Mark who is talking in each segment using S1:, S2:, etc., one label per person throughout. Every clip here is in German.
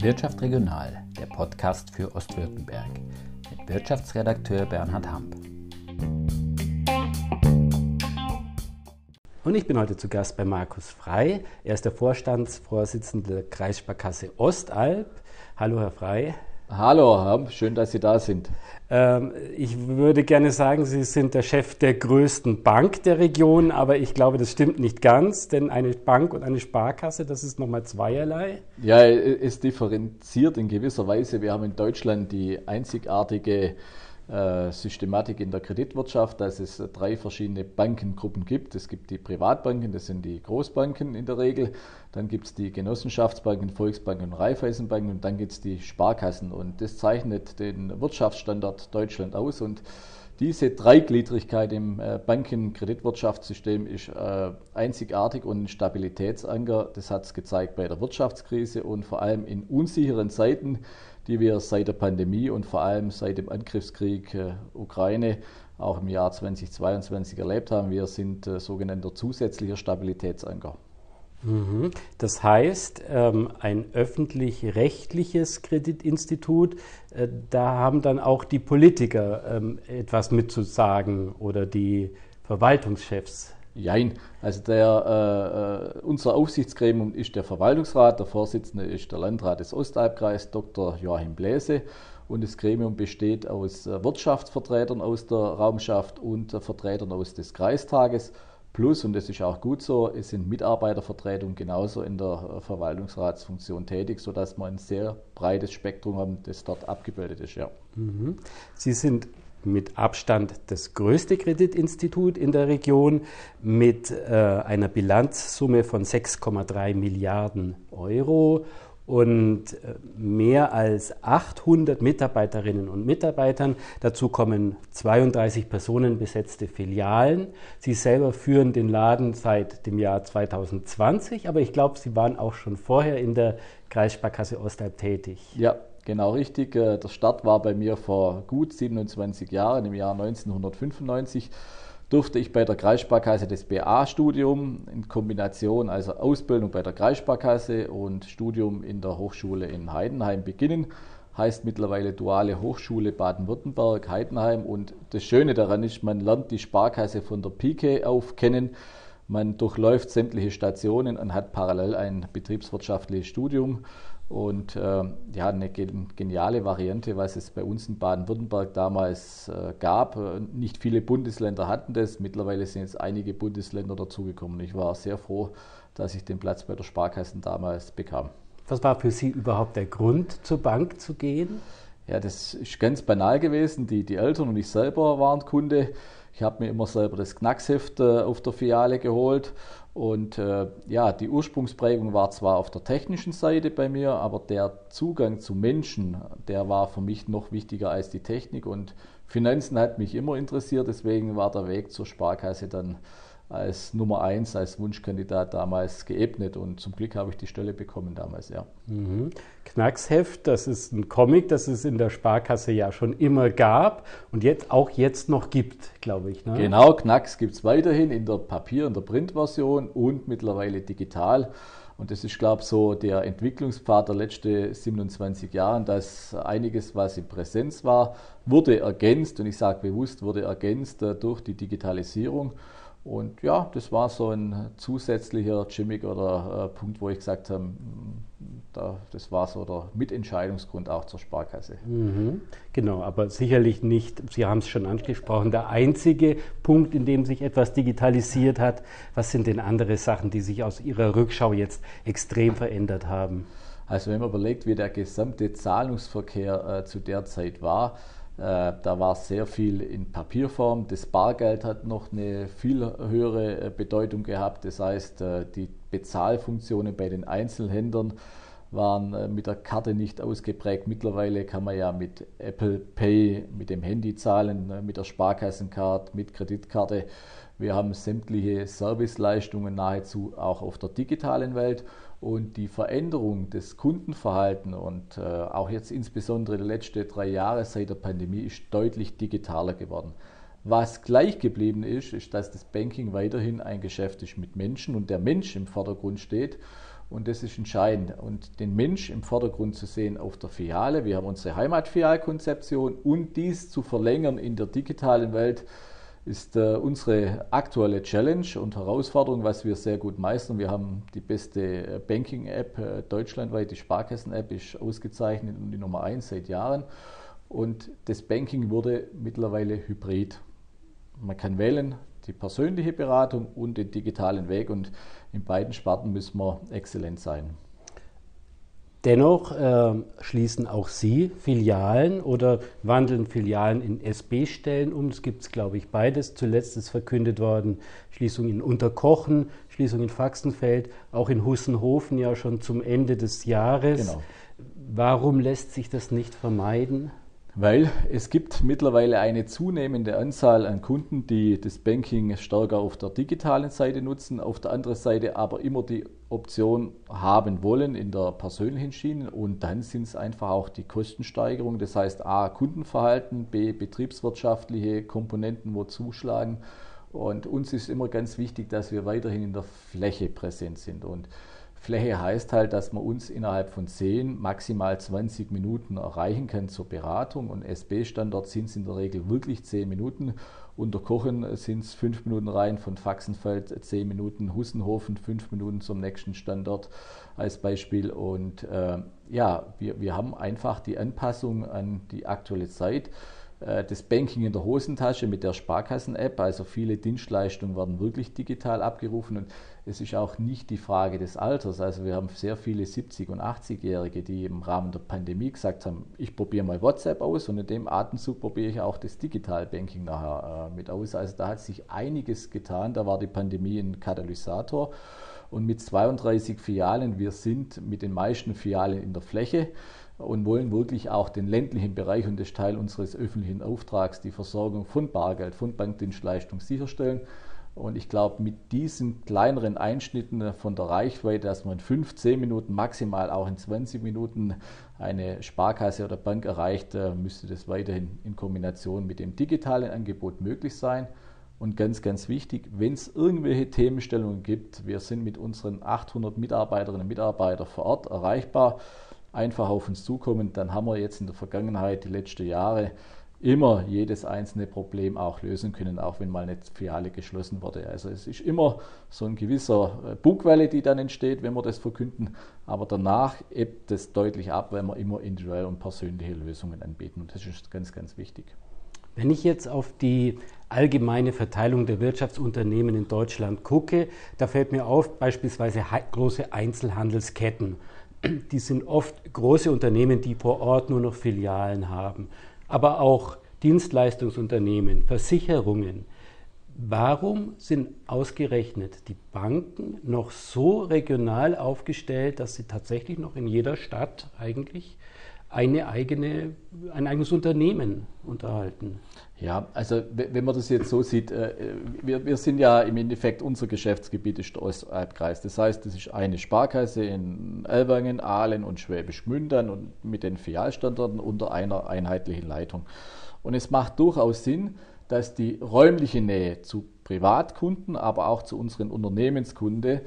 S1: Wirtschaft Regional, der Podcast für Ostwürttemberg mit Wirtschaftsredakteur Bernhard Hamp. Und ich bin heute zu Gast bei Markus Frei. Er ist der Vorstandsvorsitzende der Kreissparkasse Ostalb. Hallo, Herr Frei.
S2: Hallo, Herr schön, dass Sie da sind.
S1: Ähm, ich würde gerne sagen, Sie sind der Chef der größten Bank der Region, aber ich glaube, das stimmt nicht ganz, denn eine Bank und eine Sparkasse, das ist nochmal zweierlei.
S2: Ja, es differenziert in gewisser Weise. Wir haben in Deutschland die einzigartige Systematik in der Kreditwirtschaft, dass es drei verschiedene Bankengruppen gibt. Es gibt die Privatbanken, das sind die Großbanken in der Regel. Dann gibt es die Genossenschaftsbanken, Volksbanken und Raiffeisenbanken und dann gibt es die Sparkassen. Und das zeichnet den Wirtschaftsstandard Deutschland aus. Und diese Dreigliedrigkeit im äh, Banken-Kreditwirtschaftssystem ist äh, einzigartig und ein Stabilitätsanker. Das hat es gezeigt bei der Wirtschaftskrise und vor allem in unsicheren Zeiten die wir seit der Pandemie und vor allem seit dem Angriffskrieg äh, Ukraine auch im Jahr 2022 erlebt haben. Wir sind äh, sogenannter zusätzlicher Stabilitätsanker.
S1: Mhm. Das heißt, ähm, ein öffentlich-rechtliches Kreditinstitut, äh, da haben dann auch die Politiker ähm, etwas mitzusagen oder die Verwaltungschefs.
S2: Jein. Also der, äh, äh, unser Aufsichtsgremium ist der Verwaltungsrat, der Vorsitzende ist der Landrat des Ostalbkreises, Dr. Joachim Bläse. Und das Gremium besteht aus äh, Wirtschaftsvertretern aus der Raumschaft und äh, Vertretern aus des Kreistages. Plus, und das ist auch gut so, es sind Mitarbeitervertretungen genauso in der Verwaltungsratsfunktion tätig, sodass wir ein sehr breites Spektrum haben, das dort abgebildet ist. Ja.
S1: Mhm. Sie sind mit Abstand das größte Kreditinstitut in der Region mit äh, einer Bilanzsumme von 6,3 Milliarden Euro und äh, mehr als 800 Mitarbeiterinnen und Mitarbeitern. Dazu kommen 32 personenbesetzte Filialen. Sie selber führen den Laden seit dem Jahr 2020, aber ich glaube, Sie waren auch schon vorher in der Kreissparkasse Ostalb tätig.
S2: Ja, Genau richtig. Äh, der Start war bei mir vor gut 27 Jahren, im Jahr 1995 durfte ich bei der Kreissparkasse das BA-Studium in Kombination, also Ausbildung bei der Kreissparkasse und Studium in der Hochschule in Heidenheim beginnen. Heißt mittlerweile Duale Hochschule Baden-Württemberg, Heidenheim. Und das Schöne daran ist, man lernt die Sparkasse von der Pike auf kennen. Man durchläuft sämtliche Stationen und hat parallel ein betriebswirtschaftliches Studium und äh, ja, eine geniale Variante, was es bei uns in Baden-Württemberg damals äh, gab. Äh, nicht viele Bundesländer hatten das. Mittlerweile sind jetzt einige Bundesländer dazugekommen. Ich war sehr froh, dass ich den Platz bei der Sparkasse damals bekam.
S1: Was war für Sie überhaupt der Grund, zur Bank zu gehen?
S2: Ja, das ist ganz banal gewesen. Die, die Eltern und ich selber waren Kunde. Ich habe mir immer selber das Knacksheft äh, auf der Filiale geholt. Und äh, ja, die Ursprungsprägung war zwar auf der technischen Seite bei mir, aber der Zugang zu Menschen, der war für mich noch wichtiger als die Technik. Und Finanzen hat mich immer interessiert, deswegen war der Weg zur Sparkasse dann als Nummer eins, als Wunschkandidat damals geebnet und zum Glück habe ich die Stelle bekommen damals, ja.
S1: Mhm. Knacksheft, das ist ein Comic, das es in der Sparkasse ja schon immer gab und jetzt auch jetzt noch gibt, glaube ich.
S2: Ne? Genau, Knacks gibt es weiterhin in der Papier- und der Printversion und mittlerweile digital. Und das ist, glaube ich, so der Entwicklungspfad der letzten 27 Jahre, dass einiges, was in Präsenz war, wurde ergänzt, und ich sage bewusst, wurde ergänzt äh, durch die Digitalisierung. Und ja, das war so ein zusätzlicher Gimmick oder äh, Punkt, wo ich gesagt habe, da, das war so der Mitentscheidungsgrund auch zur Sparkasse.
S1: Mhm, genau, aber sicherlich nicht, Sie haben es schon angesprochen, der einzige Punkt, in dem sich etwas digitalisiert hat. Was sind denn andere Sachen, die sich aus Ihrer Rückschau jetzt extrem verändert haben?
S2: Also wenn man überlegt, wie der gesamte Zahlungsverkehr äh, zu der Zeit war, da war sehr viel in Papierform. Das Bargeld hat noch eine viel höhere äh, Bedeutung gehabt. Das heißt, äh, die Bezahlfunktionen bei den Einzelhändlern waren mit der Karte nicht ausgeprägt. Mittlerweile kann man ja mit Apple Pay, mit dem Handy zahlen, mit der Sparkassencard, mit Kreditkarte. Wir haben sämtliche Serviceleistungen nahezu auch auf der digitalen Welt. Und die Veränderung des Kundenverhaltens und äh, auch jetzt insbesondere die letzten drei Jahre seit der Pandemie ist deutlich digitaler geworden. Was gleich geblieben ist, ist, dass das Banking weiterhin ein Geschäft ist mit Menschen und der Mensch im Vordergrund steht. Und das ist entscheidend. Und den Mensch im Vordergrund zu sehen auf der Filiale. Wir haben unsere Heimatfilialkonzeption und dies zu verlängern in der digitalen Welt ist äh, unsere aktuelle Challenge und Herausforderung, was wir sehr gut meistern. Wir haben die beste äh, Banking-App äh, deutschlandweit, die Sparkassen-App ist ausgezeichnet und die Nummer 1 seit Jahren. Und das Banking wurde mittlerweile hybrid. Man kann wählen die persönliche Beratung und den digitalen Weg und in beiden Sparten müssen wir exzellent sein.
S1: Dennoch äh, schließen auch Sie Filialen oder wandeln Filialen in SB-Stellen um. Es gibt, glaube ich, beides. Zuletzt ist verkündet worden, Schließung in Unterkochen, Schließung in Faxenfeld, auch in Hussenhofen ja schon zum Ende des Jahres. Genau. Warum lässt sich das nicht vermeiden?
S2: Weil es gibt mittlerweile eine zunehmende Anzahl an Kunden, die das Banking stärker auf der digitalen Seite nutzen, auf der anderen Seite aber immer die Option haben wollen in der persönlichen Schiene. Und dann sind es einfach auch die Kostensteigerung, das heißt A, Kundenverhalten, B, betriebswirtschaftliche Komponenten, wo zuschlagen. Und uns ist immer ganz wichtig, dass wir weiterhin in der Fläche präsent sind. Und Fläche heißt halt, dass man uns innerhalb von 10, maximal 20 Minuten erreichen kann zur Beratung. Und SB-Standort sind es in der Regel wirklich 10 Minuten. Unter Kochen sind es 5 Minuten rein, von Faxenfeld 10 Minuten, Hussenhofen 5 Minuten zum nächsten Standort als Beispiel. Und äh, ja, wir, wir haben einfach die Anpassung an die aktuelle Zeit. Äh, das Banking in der Hosentasche mit der Sparkassen-App. Also viele Dienstleistungen werden wirklich digital abgerufen und es ist auch nicht die Frage des Alters. Also wir haben sehr viele 70- und 80-Jährige, die im Rahmen der Pandemie gesagt haben, ich probiere mal WhatsApp aus und in dem Atemzug probiere ich auch das Digital-Banking nachher äh, mit aus. Also da hat sich einiges getan. Da war die Pandemie ein Katalysator. Und mit 32 Filialen, wir sind mit den meisten Filialen in der Fläche und wollen wirklich auch den ländlichen Bereich und das Teil unseres öffentlichen Auftrags, die Versorgung von Bargeld, von Bankdienstleistung sicherstellen. Und ich glaube, mit diesen kleineren Einschnitten von der Reichweite, dass man in 5, 10 Minuten, maximal auch in 20 Minuten eine Sparkasse oder Bank erreicht, äh, müsste das weiterhin in Kombination mit dem digitalen Angebot möglich sein. Und ganz, ganz wichtig, wenn es irgendwelche Themenstellungen gibt, wir sind mit unseren 800 Mitarbeiterinnen und Mitarbeitern vor Ort erreichbar einfach auf uns zukommen, dann haben wir jetzt in der Vergangenheit, die letzten Jahre, immer jedes einzelne Problem auch lösen können, auch wenn mal eine Filiale geschlossen wurde. Also es ist immer so ein gewisser äh, Bugwelle, die dann entsteht, wenn wir das verkünden, aber danach ebbt es deutlich ab, weil wir immer individuell und persönliche Lösungen anbieten und das ist ganz, ganz wichtig.
S1: Wenn ich jetzt auf die allgemeine Verteilung der Wirtschaftsunternehmen in Deutschland gucke, da fällt mir auf beispielsweise große Einzelhandelsketten die sind oft große Unternehmen, die vor Ort nur noch Filialen haben, aber auch Dienstleistungsunternehmen, Versicherungen. Warum sind ausgerechnet die Banken noch so regional aufgestellt, dass sie tatsächlich noch in jeder Stadt eigentlich eine eigene, ein eigenes Unternehmen unterhalten.
S2: Ja, also wenn man das jetzt so sieht, äh, wir, wir sind ja im Endeffekt, unser Geschäftsgebiet ist der Ostalbkreis. Das heißt, das ist eine Sparkasse in Elwangen, Aalen und Schwäbisch Mündern und mit den Filialstandorten unter einer einheitlichen Leitung. Und es macht durchaus Sinn, dass die räumliche Nähe zu Privatkunden, aber auch zu unseren Unternehmenskunden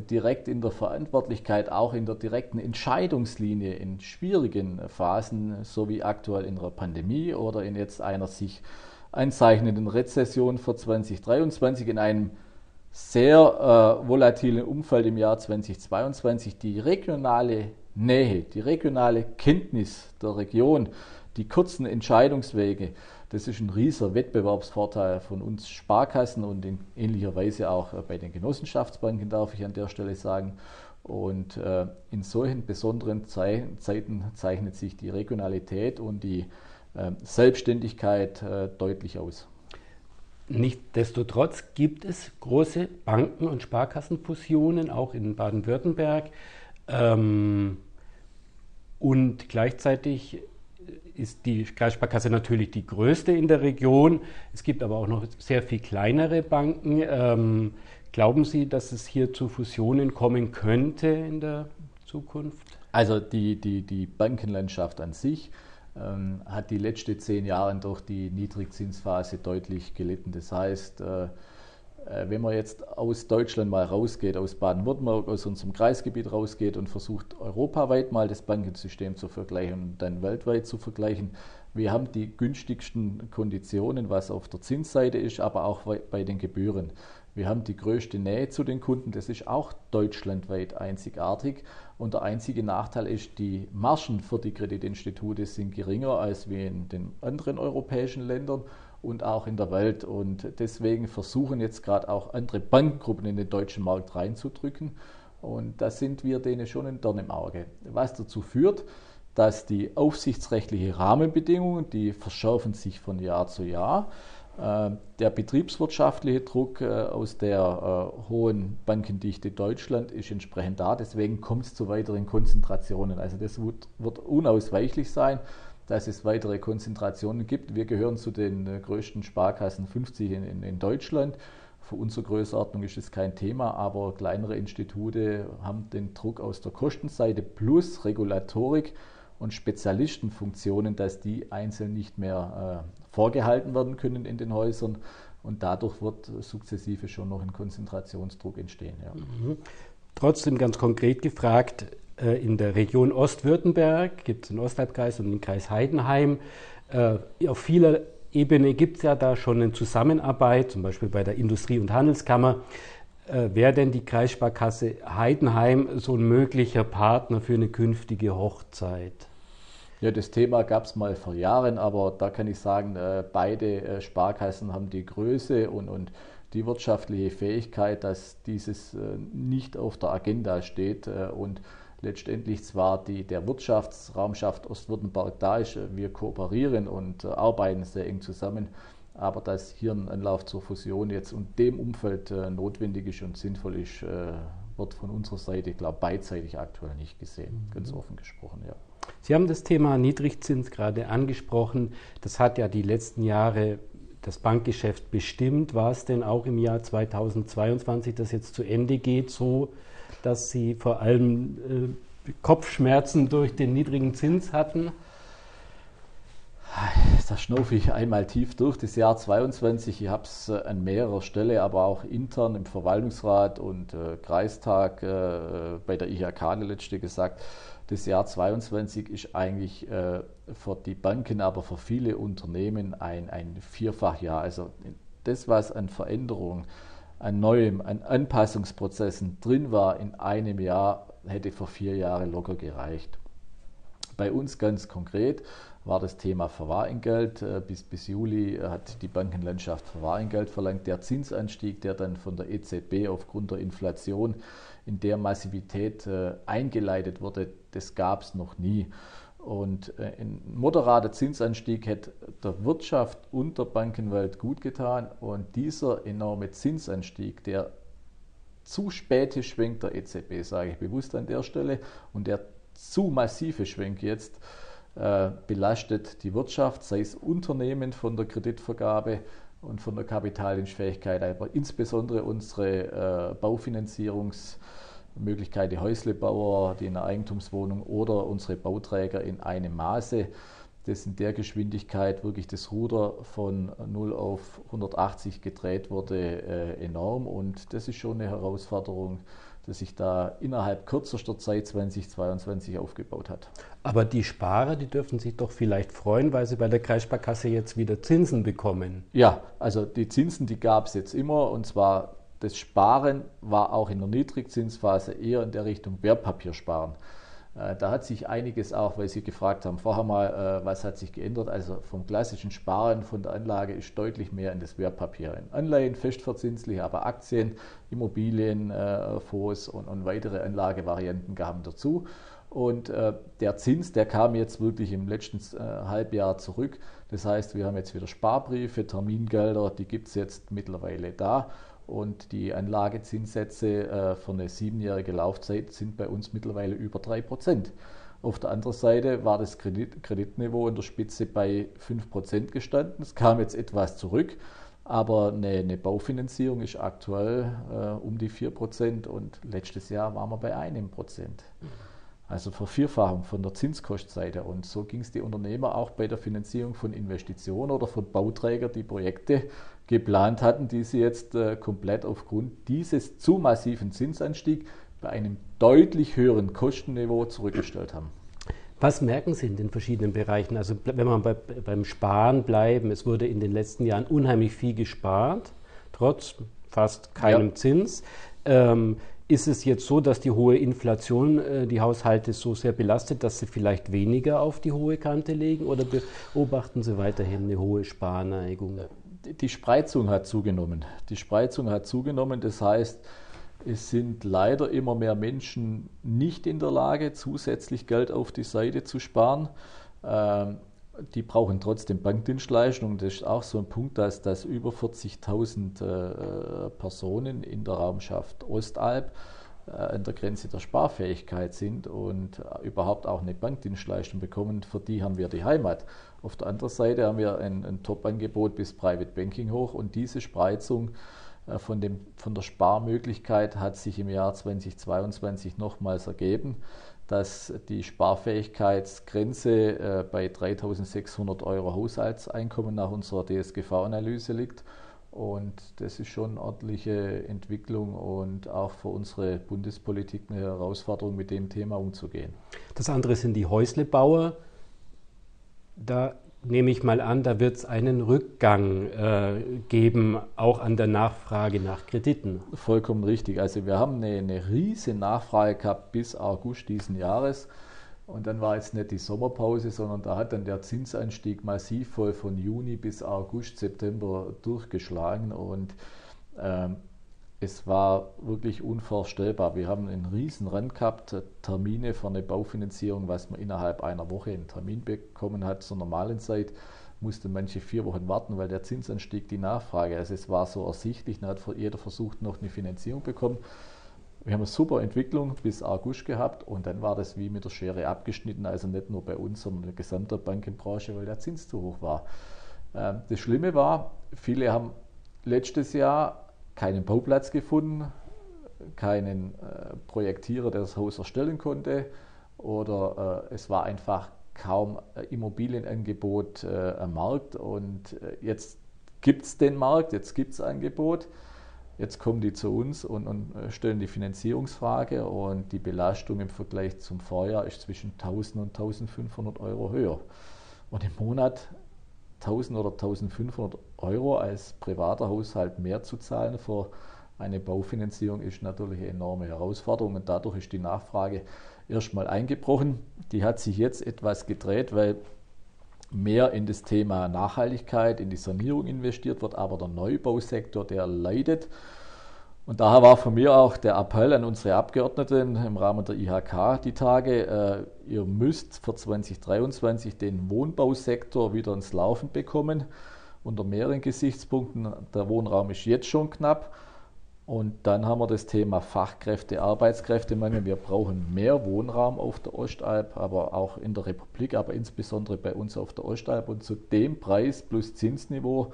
S2: direkt in der Verantwortlichkeit, auch in der direkten Entscheidungslinie in schwierigen Phasen, so wie aktuell in der Pandemie oder in jetzt einer sich einzeichnenden Rezession für 2023 in einem sehr äh, volatilen Umfeld im Jahr 2022 die regionale Nähe, die regionale Kenntnis der Region, die kurzen Entscheidungswege, das ist ein riesiger Wettbewerbsvorteil von uns Sparkassen und in ähnlicher Weise auch äh, bei den Genossenschaftsbanken, darf ich an der Stelle sagen. Und äh, in solchen besonderen Zeiten zeichnet sich die Regionalität und die äh, Selbstständigkeit deutlich aus.
S1: Nichtsdestotrotz gibt es große Banken- und Sparkassenfusionen, auch in Baden-Württemberg. Ähm, und gleichzeitig ist die Kreissparkasse natürlich die größte in der Region. Es gibt aber auch noch sehr viel kleinere Banken. Ähm, glauben Sie, dass es hier zu Fusionen kommen könnte in der Zukunft?
S2: Also die, die, die Bankenlandschaft an sich ähm, hat die letzten zehn Jahre durch die Niedrigzinsphase deutlich gelitten. Das heißt, äh, wenn man jetzt aus Deutschland mal rausgeht, aus Baden-Württemberg, aus unserem Kreisgebiet rausgeht und versucht, europaweit mal das Bankensystem zu vergleichen und dann weltweit zu vergleichen, wir haben die günstigsten Konditionen, was auf der Zinsseite ist, aber auch bei den Gebühren. Wir haben die größte Nähe zu den Kunden, das ist auch deutschlandweit einzigartig. Und der einzige Nachteil ist, die Margen für die Kreditinstitute sind geringer als wie in den anderen europäischen Ländern und auch in der Welt. Und deswegen versuchen jetzt gerade auch andere Bankengruppen in den deutschen Markt reinzudrücken. Und da sind wir denen schon ein Dorn im Auge. Was dazu führt, dass die aufsichtsrechtlichen Rahmenbedingungen, die verschärfen sich von Jahr zu Jahr. Äh, der betriebswirtschaftliche Druck äh, aus der äh, hohen Bankendichte Deutschland ist entsprechend da. Deswegen kommt es zu weiteren Konzentrationen. Also das wird unausweichlich sein dass es weitere Konzentrationen gibt. Wir gehören zu den äh, größten Sparkassen 50 in, in, in Deutschland. Für unsere Größenordnung ist es kein Thema, aber kleinere Institute haben den Druck aus der Kostenseite plus Regulatorik und Spezialistenfunktionen, dass die einzeln nicht mehr äh, vorgehalten werden können in den Häusern. Und dadurch wird sukzessive schon noch ein Konzentrationsdruck entstehen. Ja. Mhm.
S1: Trotzdem ganz konkret gefragt, in der Region Ostwürttemberg, gibt es den Osthalbkreis und den Kreis Heidenheim. Äh, auf vieler Ebene gibt es ja da schon eine Zusammenarbeit, zum Beispiel bei der Industrie- und Handelskammer. Äh, Wäre denn die Kreissparkasse Heidenheim so ein möglicher Partner für eine künftige Hochzeit?
S2: Ja, das Thema gab es mal vor Jahren, aber da kann ich sagen, beide Sparkassen haben die Größe und, und die wirtschaftliche Fähigkeit, dass dieses nicht auf der Agenda steht. Und letztendlich zwar die, der Wirtschaftsraumschaft Ostwürttemberg da ist, wir kooperieren und äh, arbeiten sehr eng zusammen, aber dass hier ein Anlauf zur Fusion jetzt und dem Umfeld äh, notwendig ist und sinnvoll ist, äh, wird von unserer Seite, ich glaube, beidseitig aktuell nicht gesehen, ganz mhm. offen gesprochen, ja.
S1: Sie haben das Thema Niedrigzins gerade angesprochen. Das hat ja die letzten Jahre das Bankgeschäft bestimmt. War es denn auch im Jahr 2022, das jetzt zu Ende geht, so, dass sie vor allem äh, Kopfschmerzen durch den niedrigen Zins hatten?
S2: Da schnaufe ich einmal tief durch. Das Jahr 22, ich habe es äh, an mehrerer Stelle, aber auch intern im Verwaltungsrat und äh, Kreistag äh, bei der IHK letzte gesagt, das Jahr 22 ist eigentlich äh, für die Banken, aber für viele Unternehmen ein, ein Vierfachjahr. Also das, was an Veränderungen an Neuem, an Anpassungsprozessen drin war in einem Jahr, hätte vor vier Jahren locker gereicht. Bei uns ganz konkret war das Thema Verwahrentgelt. Äh, bis, bis Juli hat die Bankenlandschaft Verwahrentgelt verlangt. Der Zinsanstieg, der dann von der EZB aufgrund der Inflation in der Massivität äh, eingeleitet wurde, das gab es noch nie. Und äh, ein moderater Zinsanstieg hätte der Wirtschaft und der Bankenwelt gut getan. Und dieser enorme Zinsanstieg, der zu späte Schwenk der EZB, sage ich bewusst an der Stelle, und der zu massive Schwenk jetzt, äh, belastet die Wirtschaft, sei es Unternehmen von der Kreditvergabe und von der Kapitaldienstfähigkeit, aber insbesondere unsere äh, Baufinanzierungs- Möglichkeit, die Häuslebauer, die in der Eigentumswohnung oder unsere Bauträger in einem Maße, das in der Geschwindigkeit wirklich das Ruder von 0 auf 180 gedreht wurde, äh, enorm. Und das ist schon eine Herausforderung, die sich da innerhalb kürzester Zeit 2022 aufgebaut hat.
S1: Aber die Sparer, die dürfen sich doch vielleicht freuen, weil sie bei der Kreissparkasse jetzt wieder Zinsen bekommen.
S2: Ja, also die Zinsen, die gab es jetzt immer und zwar das Sparen war auch in der Niedrigzinsphase eher in der Richtung Wertpapiersparen. Äh, da hat sich einiges auch, weil Sie gefragt haben, vorher mal, äh, was hat sich geändert. Also vom klassischen Sparen von der Anlage ist deutlich mehr in das Wertpapier. In Anleihen, festverzinslich, aber Aktien, Immobilien, äh, Fonds und, und weitere Anlagevarianten kamen dazu. Und der Zins, der kam jetzt wirklich im letzten Halbjahr zurück. Das heißt, wir haben jetzt wieder Sparbriefe, Termingelder, die gibt es jetzt mittlerweile da. Und die Anlagezinssätze äh, für eine siebenjährige Laufzeit sind bei uns mittlerweile über 3%. Auf der anderen Seite war das Kredit Kreditniveau in der Spitze bei 5% gestanden. Es kam jetzt etwas zurück, aber eine, eine Baufinanzierung ist aktuell äh, um die 4% und letztes Jahr waren wir bei einem Prozent. Also Vervierfachung von der Zinskostseite. Und so ging es die Unternehmer auch bei der Finanzierung von Investitionen oder von Bauträgern, die Projekte geplant hatten, die sie jetzt äh, komplett aufgrund dieses zu massiven Zinsanstiegs bei einem deutlich höheren Kostenniveau zurückgestellt haben.
S1: Was merken Sie in den verschiedenen Bereichen? Also wenn wir bei, beim Sparen bleiben, es wurde in den letzten Jahren unheimlich viel gespart, trotz fast keinem ja. Zins. Ähm, ist es jetzt so, dass die hohe Inflation äh, die Haushalte so sehr belastet, dass sie vielleicht weniger auf die hohe Kante legen oder beobachten Sie weiterhin eine hohe Sparneigung?
S2: Die Spreizung hat zugenommen. Die Spreizung hat zugenommen, das heißt, es sind leider immer mehr Menschen nicht in der Lage, zusätzlich Geld auf die Seite zu sparen. Ähm, die brauchen trotzdem Bankdienstleistungen. Das ist auch so ein Punkt, dass, dass über 40.000 äh, Personen in der Raumschaft Ostalb äh, an der Grenze der Sparfähigkeit sind und äh, überhaupt auch eine Bankdienstleistung bekommen. Für die haben wir die Heimat. Auf der anderen Seite haben wir ein, ein Top-Angebot bis Private Banking hoch und diese Spreizung äh, von, dem, von der Sparmöglichkeit hat sich im Jahr 2022 nochmals ergeben dass die Sparfähigkeitsgrenze äh, bei 3.600 Euro Haushaltseinkommen nach unserer DSGV-Analyse liegt. Und das ist schon eine ordentliche Entwicklung und auch für unsere Bundespolitik eine Herausforderung, mit dem Thema umzugehen.
S1: Das andere sind die Häuslebauer. Da nehme ich mal an, da wird es einen Rückgang äh, geben, auch an der Nachfrage nach Krediten.
S2: Vollkommen richtig. Also wir haben eine, eine riesige Nachfrage gehabt bis August diesen Jahres. Und dann war jetzt nicht die Sommerpause, sondern da hat dann der Zinsanstieg massiv voll von Juni bis August, September durchgeschlagen. Und ähm, es war wirklich unvorstellbar. Wir haben einen riesen Rand gehabt, Termine für eine Baufinanzierung, was man innerhalb einer Woche einen Termin bekommen hat. Zur normalen Zeit mussten manche vier Wochen warten, weil der Zinsanstieg die Nachfrage. Also es war so ersichtlich, da hat jeder versucht, noch eine Finanzierung bekommen. Wir haben eine super Entwicklung bis August gehabt und dann war das wie mit der Schere abgeschnitten, also nicht nur bei uns, sondern in der gesamten Bankenbranche, weil der Zins zu hoch war. Ähm, das Schlimme war, viele haben letztes Jahr keinen Bauplatz gefunden, keinen äh, Projektierer, der das Haus erstellen konnte oder äh, es war einfach kaum äh, Immobilienangebot am Markt und jetzt gibt es den Markt, jetzt gibt es Angebot. Jetzt kommen die zu uns und, und, äh, stellen die Finanzierungsfrage und die Belastung im Vergleich zum Vorjahr ist zwischen 1000 und 1500 Euro höher. Und im Monat 1000 oder 1500 Euro als privater Haushalt mehr zu zahlen für eine Baufinanzierung ist natürlich eine enorme Herausforderung und dadurch ist die Nachfrage erstmal eingebrochen. Die hat sich jetzt etwas gedreht, weil mehr in das Thema Nachhaltigkeit, in die Sanierung investiert wird, aber der Neubausektor, der leidet. Und daher war von mir auch der Appell an unsere Abgeordneten im Rahmen der IHK die Tage, äh, ihr müsst für 2023 den Wohnbausektor wieder ins Laufen bekommen. Unter mehreren Gesichtspunkten. Der Wohnraum ist jetzt schon knapp. Und dann haben wir das Thema Fachkräfte, Arbeitskräftemangel. Wir brauchen mehr Wohnraum auf der Ostalb, aber auch in der Republik, aber insbesondere bei uns auf der Ostalb. Und zu dem Preis plus Zinsniveau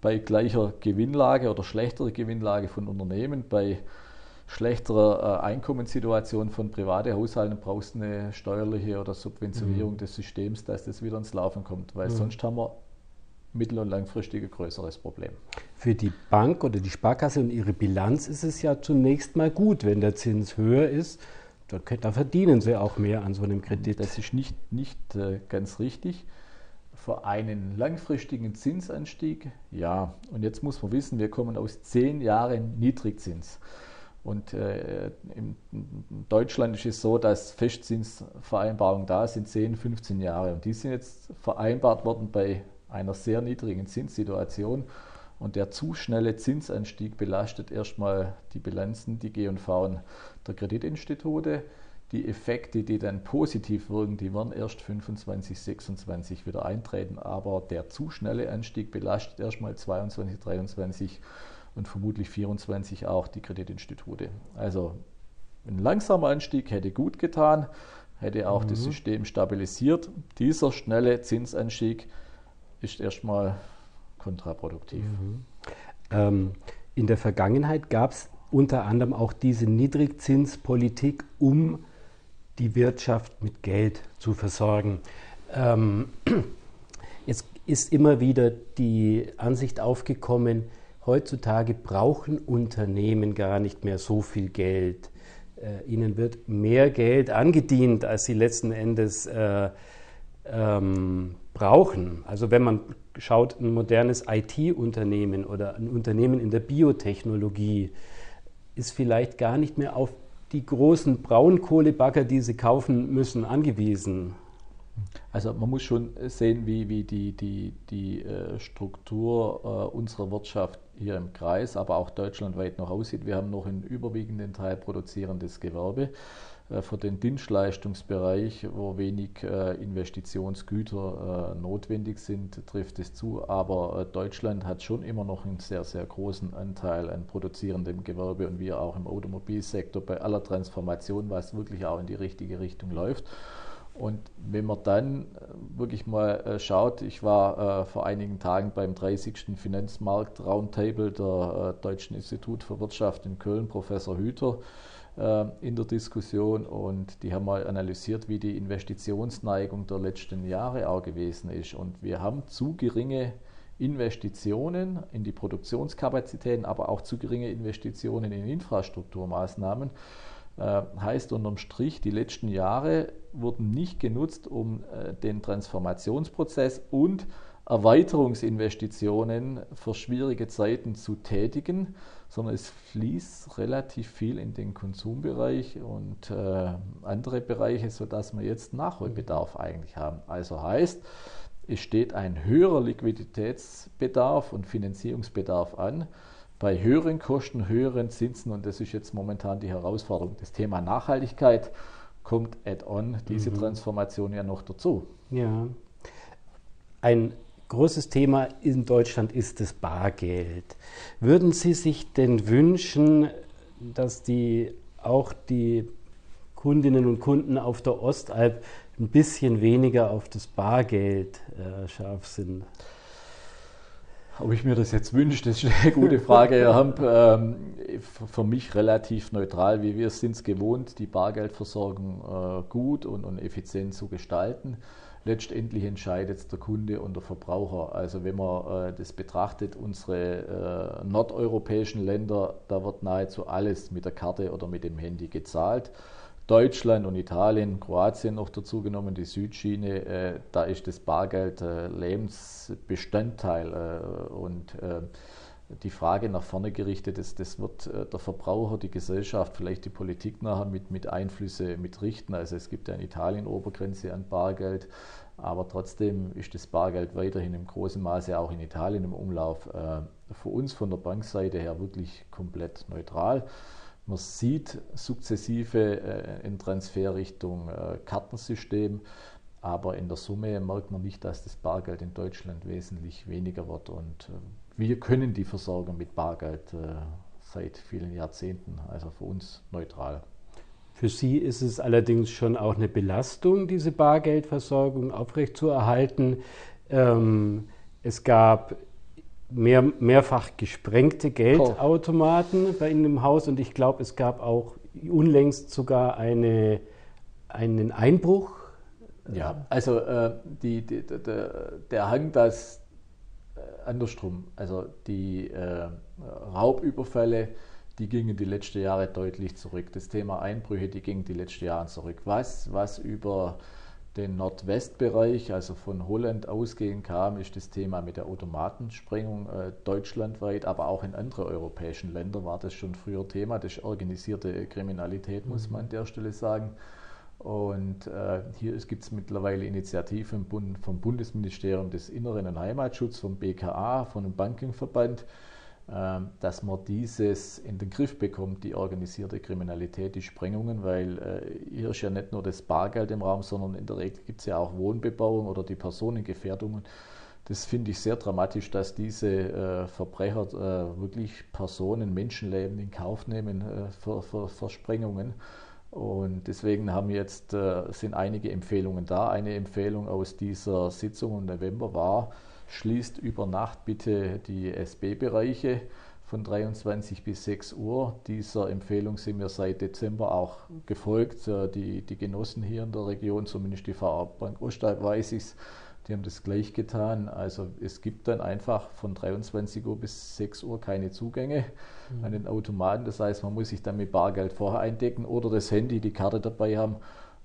S2: bei gleicher Gewinnlage oder schlechterer Gewinnlage von Unternehmen, bei schlechterer äh, Einkommenssituation von privaten Haushalten brauchst du eine steuerliche oder Subventionierung mhm. des Systems, dass das wieder ins Laufen kommt, weil mhm. sonst haben wir mittel- und langfristig ein größeres Problem.
S1: Für die Bank oder die Sparkasse und ihre Bilanz ist es ja zunächst mal gut, wenn der Zins höher ist. Da, da verdienen sie auch mehr an so einem Kredit.
S2: Das ist nicht, nicht äh, ganz richtig für einen langfristigen Zinsanstieg? Ja. Und jetzt muss man wissen, wir kommen aus zehn Jahren Niedrigzins. Und äh, in Deutschland ist es so, dass Festzinsvereinbarungen da sind, 10, 15 Jahre. Und die sind jetzt vereinbart worden bei einer sehr niedrigen Zinssituation. Und der zu schnelle Zinsanstieg belastet erstmal die Bilanzen, die G&V der Kreditinstitute die Effekte, die dann positiv wirken, die werden erst 25, 26 wieder eintreten. Aber der zu schnelle Anstieg belastet erstmal 22, 23 und vermutlich 24 auch die Kreditinstitute. Also ein langsamer Anstieg hätte gut getan, hätte auch mhm. das System stabilisiert. Dieser schnelle Zinsanstieg ist erstmal kontraproduktiv. Mhm.
S1: Ähm, in der Vergangenheit gab es unter anderem auch diese Niedrigzinspolitik, um die Wirtschaft mit Geld zu versorgen. Ähm, jetzt ist immer wieder die Ansicht aufgekommen, heutzutage brauchen Unternehmen gar nicht mehr so viel Geld. Äh, ihnen wird mehr Geld angedient, als sie letzten Endes äh, ähm, brauchen. Also wenn man schaut, ein modernes IT-Unternehmen oder ein Unternehmen in der Biotechnologie ist vielleicht gar nicht mehr auf die großen Braunkohlebagger, die sie kaufen müssen, angewiesen.
S2: Also man muss schon sehen, wie, wie die, die, die äh, Struktur äh, unserer Wirtschaft hier im Kreis, aber auch deutschlandweit noch aussieht. Wir haben noch einen überwiegenden Teil produzierendes Gewerbe. Äh, für den Dienstleistungsbereich, wo wenig Investitionsgüter notwendig sind, trifft es zu. Aber Deutschland hat schon immer noch einen sehr, sehr großen Anteil an produzierendem Gewerbe und wir auch im Automobilsektor bei aller Transformation, was wirklich auch in die richtige Richtung läuft. Und wenn man dann äh, wirklich mal äh, schaut, ich war äh, vor einigen Tagen beim 30. Finanzmarkt Roundtable der Deutschen Institut für Wirtschaft in Köln, Professor Hüter, in der Diskussion und die haben mal analysiert, wie die Investitionsneigung der letzten Jahre auch gewesen ist. Und wir haben zu geringe Investitionen in die Produktionskapazitäten, aber auch zu geringe Investitionen in Infrastrukturmaßnahmen. Äh, heißt unterm Strich, die letzten Jahre wurden nicht genutzt, um äh, den Transformationsprozess und Erweiterungsinvestitionen für schwierige Zeiten zu tätigen, sondern es fließt relativ viel in den Konsumbereich und äh, andere Bereiche, sodass wir jetzt Nachholbedarf eigentlich haben. Also heißt, es steht ein höherer Liquiditätsbedarf und Finanzierungsbedarf an bei höheren Kosten, höheren Zinsen, und das ist jetzt momentan die Herausforderung, das Thema Nachhaltigkeit kommt add-on diese mhm. Transformation ja noch dazu.
S1: Ja. Ein großes Thema in Deutschland ist das Bargeld. Würden Sie sich denn wünschen, dass die auch die Kundinnen und Kunden auf der Ostalb ein bisschen weniger auf das Bargeld äh, scharf sind?
S2: Ob ich mir das jetzt wünsche, das ist eine gute Frage, Herr Hamp. Ähm, für mich relativ neutral, wie wir sind es gewohnt, die Bargeldversorgung äh, gut und, und effizient zu gestalten. Letztendlich entscheidet der Kunde und der Verbraucher. Also wenn man äh, das betrachtet, unsere äh, nordeuropäischen Länder, da wird nahezu alles mit der Karte oder mit dem Handy gezahlt. Deutschland und Italien, Kroatien noch dazu genommen, die Südschiene, äh, da ist das Bargeld äh, Lebensbestandteil äh, und äh, die Frage nach vorne gerichtet, das, das wird äh, der Verbraucher, die Gesellschaft, vielleicht die Politik nachher mit, mit Einflüsse mitrichten. Also es gibt ja in Italien Obergrenze an Bargeld, aber trotzdem ist das Bargeld weiterhin im großen Maße auch in Italien im Umlauf. Äh, für uns von der Bankseite her wirklich komplett neutral. Man sieht sukzessive äh, in Transfer Richtung Kartensystem, aber in der Summe merkt man nicht, dass das Bargeld in Deutschland wesentlich weniger wird. Und wir können die Versorgung mit Bargeld seit vielen Jahrzehnten, also für uns neutral.
S1: Für Sie ist es allerdings schon auch eine Belastung, diese Bargeldversorgung aufrechtzuerhalten. Ähm, es gab mehr, mehrfach gesprengte Geldautomaten oh. bei Ihnen im Haus und ich glaube, es gab auch unlängst sogar eine, einen Einbruch.
S2: Ja, also äh, die, die, der, der Hang, dass äh, andersrum, also die äh, Raubüberfälle, die gingen die letzten Jahre deutlich zurück. Das Thema Einbrüche, die gingen die letzten Jahre zurück. Was, was über den Nordwestbereich, also von Holland ausgehend kam, ist das Thema mit der Automatensprengung äh, deutschlandweit, aber auch in anderen europäischen Ländern war das schon früher Thema. Das ist organisierte Kriminalität, muss mhm. man an der Stelle sagen. Und äh, hier gibt es mittlerweile Initiativen vom Bundesministerium des Inneren und Heimatsschutz, vom BKA, von dem Bankenverband, ähm, dass man dieses in den Griff bekommt, die organisierte Kriminalität, die Sprengungen, weil äh, hier ist ja nicht nur das Bargeld im Raum, sondern in der Regel gibt es ja auch Wohnbebauung oder die Personengefährdungen. Das finde ich sehr dramatisch, dass diese äh, Verbrecher äh, wirklich Personen, Menschenleben in Kauf nehmen äh, für, für, für, Sprengungen. Und deswegen haben jetzt, äh, sind einige Empfehlungen da. Eine Empfehlung aus dieser Sitzung im November war, schließt über Nacht bitte die SB-Bereiche von 23 bis 6 Uhr. Dieser Empfehlung sind wir seit Dezember auch gefolgt. Äh, die, die Genossen hier in der Region, zumindest die Bank Ostalb weiß ich es, die haben das gleich getan. Also es gibt dann einfach von 23 Uhr bis 6 Uhr keine Zugänge mhm. an den Automaten. Das heißt, man muss sich dann mit Bargeld vorher eindecken oder das Handy, die Karte dabei haben.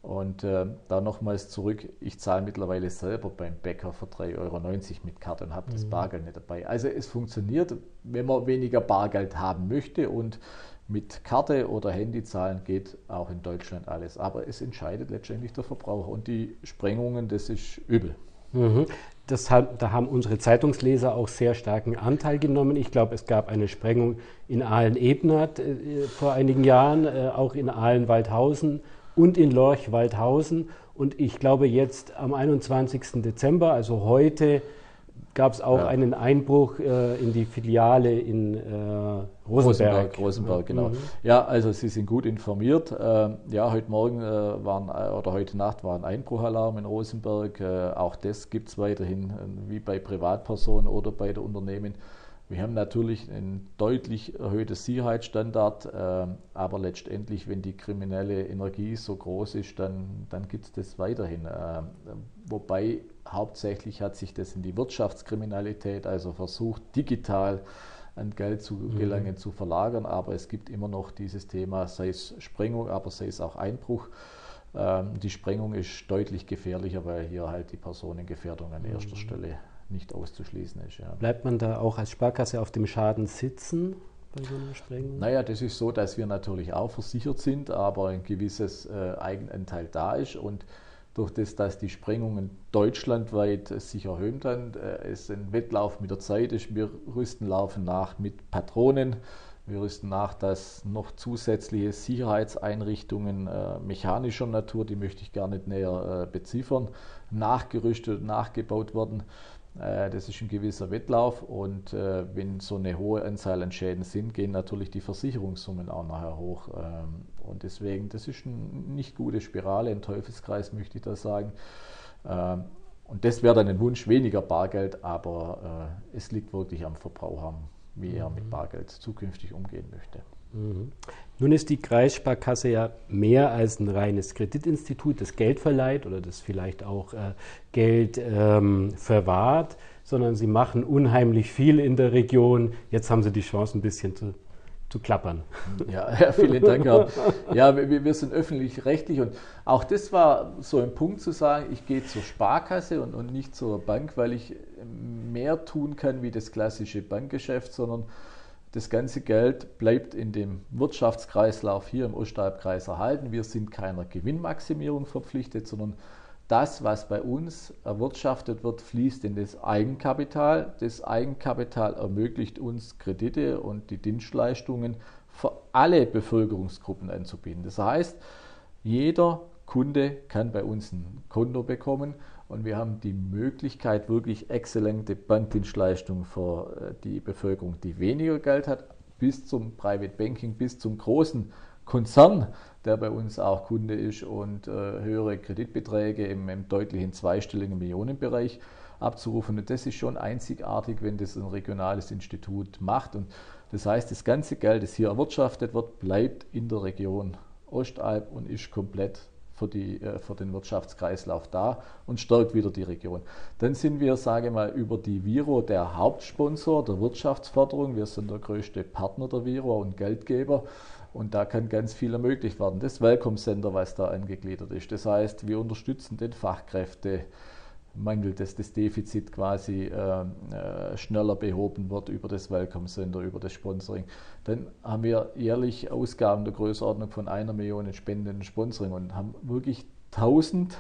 S2: Und äh, da nochmals zurück, ich zahle mittlerweile selber beim Bäcker für 3,90 Euro mit Karte und habe mhm. das Bargeld nicht dabei. Also es funktioniert, wenn man weniger Bargeld haben möchte und mit Karte oder Handy zahlen geht auch in Deutschland alles. Aber es entscheidet letztendlich der Verbraucher. Und die Sprengungen, das ist übel.
S1: Mhm. Hat, da haben unsere Zeitungsleser auch sehr starken Anteil genommen. Ich glaube, es gab eine Sprengung in Aalen-Ebnert äh, vor einigen Jahren, äh, auch in Aalen-Waldhausen und in Lorch-Waldhausen. Und ich glaube, jetzt am 21. Dezember, also heute, gab es auch ja. einen Einbruch äh, in die Filiale in äh, Rosenberg.
S2: Rosenberg, Rosenberg genau. Mhm. Ja, also Sie sind gut informiert. Äh, ja, heute Morgen äh, waren äh, oder heute Nacht war ein Einbruchalarm in Rosenberg. Äh, auch das gibt es weiterhin, wie bei Privatpersonen oder bei den Unternehmen. Wir haben natürlich ein deutlich erhöhtes Sicherheitsstandard, aber letztendlich, wenn die kriminelle Energie so groß ist, dann, dann gibt es das weiterhin. wobei hauptsächlich hat sich das in die Wirtschaftskriminalität, also versucht digital an Geld zu mhm. gelangen, zu verlagern. Aber es gibt immer noch dieses Thema, sei es Sprengung, aber sei es auch Einbruch. Ähm, die Sprengung ist deutlich gefährlicher, weil hier halt die Personengefährdung an erster mhm. Stelle nicht auszuschließen ist. Ja.
S1: Bleibt man da auch als Sparkasse auf dem Schaden sitzen?
S2: Bei so einer Sprengung? Naja, das ist so, dass wir natürlich auch versichert sind, aber ein gewisses äh, Eigenanteil da ist und durch das, dass die Sprengungen deutschlandweit sich erhöhen dann, äh, es ein Wettlauf mit der Zeit ist. Wir rüsten laufen nach mit Patronen. Wir rüsten nach, dass noch zusätzliche Sicherheitseinrichtungen äh, mechanischer Natur, die möchte ich gar nicht näher äh, beziffern, nachgerüstet, nachgebaut werden. Äh, das ist ein gewisser Wettlauf und äh, wenn so eine hohe Anzahl an Schäden sind, gehen natürlich die Versicherungssummen auch nachher hoch. Ähm, und deswegen, das ist eine nicht gute Spirale, ein Teufelskreis möchte ich da sagen. Ähm, und das wäre dann ein Wunsch, weniger Bargeld, aber äh, es liegt wirklich am Verbraucher, wie er mit mhm. Bargeld zukünftig umgehen möchte.
S1: Mhm. Nun ist die Kreissparkasse ja mehr als ein reines Kreditinstitut, das Geld verleiht oder das vielleicht auch äh, Geld ähm, verwahrt, sondern sie machen unheimlich viel in der Region. Jetzt haben sie die Chance, ein bisschen zu, zu klappern.
S2: Ja, ja, vielen Dank. Ja, wir, wir sind öffentlich-rechtlich und auch das war so ein Punkt zu sagen, ich gehe zur Sparkasse und, und nicht zur Bank, weil ich mehr tun kann wie das klassische Bankgeschäft, sondern das ganze Geld bleibt in dem Wirtschaftskreislauf hier im Ostalbkreis erhalten. Wir sind keiner Gewinnmaximierung verpflichtet, sondern das, was bei uns erwirtschaftet wird, fließt in das Eigenkapital. Das Eigenkapital ermöglicht uns Kredite und die Dienstleistungen für alle Bevölkerungsgruppen anzubieten. Das heißt, jeder Kunde kann bei uns ein Konto bekommen und wir haben die Möglichkeit, wirklich exzellente Bankdienstleistungen für äh, die Bevölkerung, die weniger Geld hat, bis zum Private Banking, bis zum großen Konzern, der bei uns auch Kunde ist und äh, höhere Kreditbeträge im, im, deutlichen zweistelligen Millionenbereich abzurufen. Und das ist schon einzigartig, wenn das ein regionales Institut macht. Und das heißt, das ganze Geld, das hier erwirtschaftet wird, bleibt in der Region Ostalb und ist komplett für, die, äh, für den Wirtschaftskreislauf da und stärkt wieder die Region. Dann sind wir, sage ich mal, über die Viro der Hauptsponsor der Wirtschaftsförderung. Wir sind der größte Partner der Viro und Geldgeber. Und da kann ganz viel ermöglicht werden. Das Welcome Center, was da angegliedert ist. Das heißt, wir unterstützen den Fachkräfte, Mangel, dass das Defizit quasi äh, äh, schneller behoben wird über das Welcome Center, über das Sponsoring. Dann haben wir jährlich Ausgaben der Größenordnung von einer Million in Spenden und Sponsoring und haben wirklich 1000,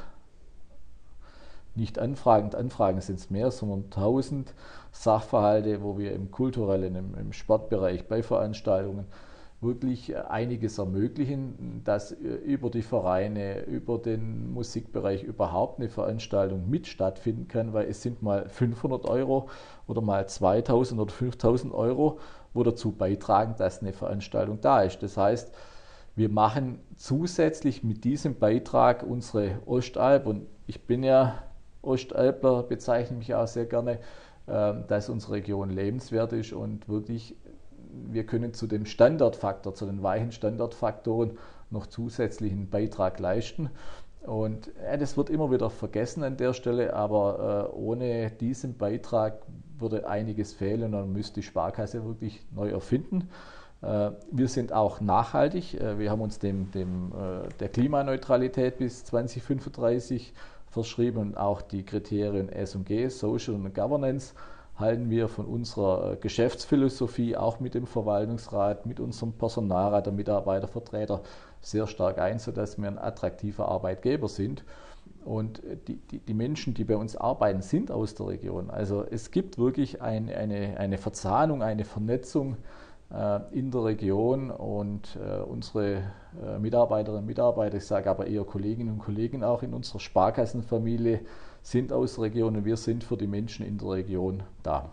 S2: nicht Anfragen, Anfragen sind es mehr, sondern 1000 Sachverhalte, wo wir im kulturellen, im, im Sportbereich, bei Veranstaltungen wirklich äh, einiges ermöglichen, dass äh, über die Vereine, über den Musikbereich überhaupt eine Veranstaltung mit stattfinden kann, weil es sind mal 500 Euro oder mal 2000 oder 5000 Euro, wo dazu beitragen, dass eine Veranstaltung da ist. Das heißt, wir machen zusätzlich mit diesem Beitrag unsere Ostalb und ich bin ja Ostalbler, bezeichne mich auch sehr gerne, ähm, dass unsere Region lebenswert ist und wirklich wir können zu dem Standardfaktor, zu den weichen Standardfaktoren noch zusätzlichen Beitrag leisten. Und ja, das wird immer wieder vergessen an der Stelle, aber äh, ohne diesen Beitrag würde einiges fehlen und dann müsste die Sparkasse wirklich neu erfinden. Äh, wir sind auch nachhaltig. Äh, wir haben uns dem, dem, äh, der Klimaneutralität bis 2035 verschrieben und auch die Kriterien S&G, Social und Governance, halten wir von unserer Geschäftsphilosophie auch mit dem Verwaltungsrat, mit unserem Personalrat, der Mitarbeitervertreter sehr stark ein, sodass wir ein attraktiver Arbeitgeber sind. Und die, die, die, Menschen, die bei uns arbeiten, sind aus der Region. Also es gibt wirklich ein, eine, eine Verzahnung, eine Vernetzung äh, in der Region und äh, unsere äh, Mitarbeiterinnen und Mitarbeiter, ich sage aber eher Kolleginnen und Kollegen auch in unserer Sparkassenfamilie, sind aus der Region und wir sind für die Menschen in der Region da.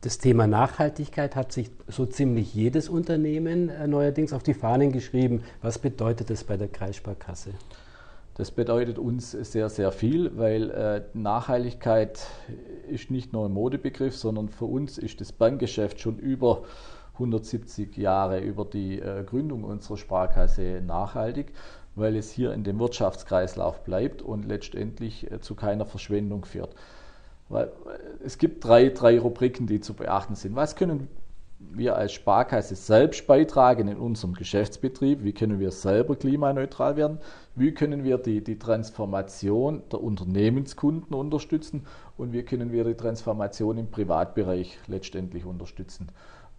S1: Das Thema Nachhaltigkeit hat sich so ziemlich jedes Unternehmen äh, neuerdings auf die Fahnen geschrieben. Was bedeutet das bei der Kreissparkasse?
S2: Das bedeutet uns sehr, sehr viel, weil äh, Nachhaltigkeit ist nicht nur ein Modebegriff, sondern für uns ist das Bankgeschäft schon über 170 Jahre, über die äh, Gründung unserer Sparkasse nachhaltig, weil es hier in dem Wirtschaftskreislauf bleibt und letztendlich äh, zu keiner Verschwendung führt. Weil äh, es gibt drei, drei Rubriken, die zu beachten sind. Was können wir als Sparkasse selbst beitragen in unserem Geschäftsbetrieb? Wie können wir selber klimaneutral werden? Wie können wir die, die Transformation der Unternehmenskunden unterstützen? Und wie können wir die Transformation im Privatbereich letztendlich unterstützen?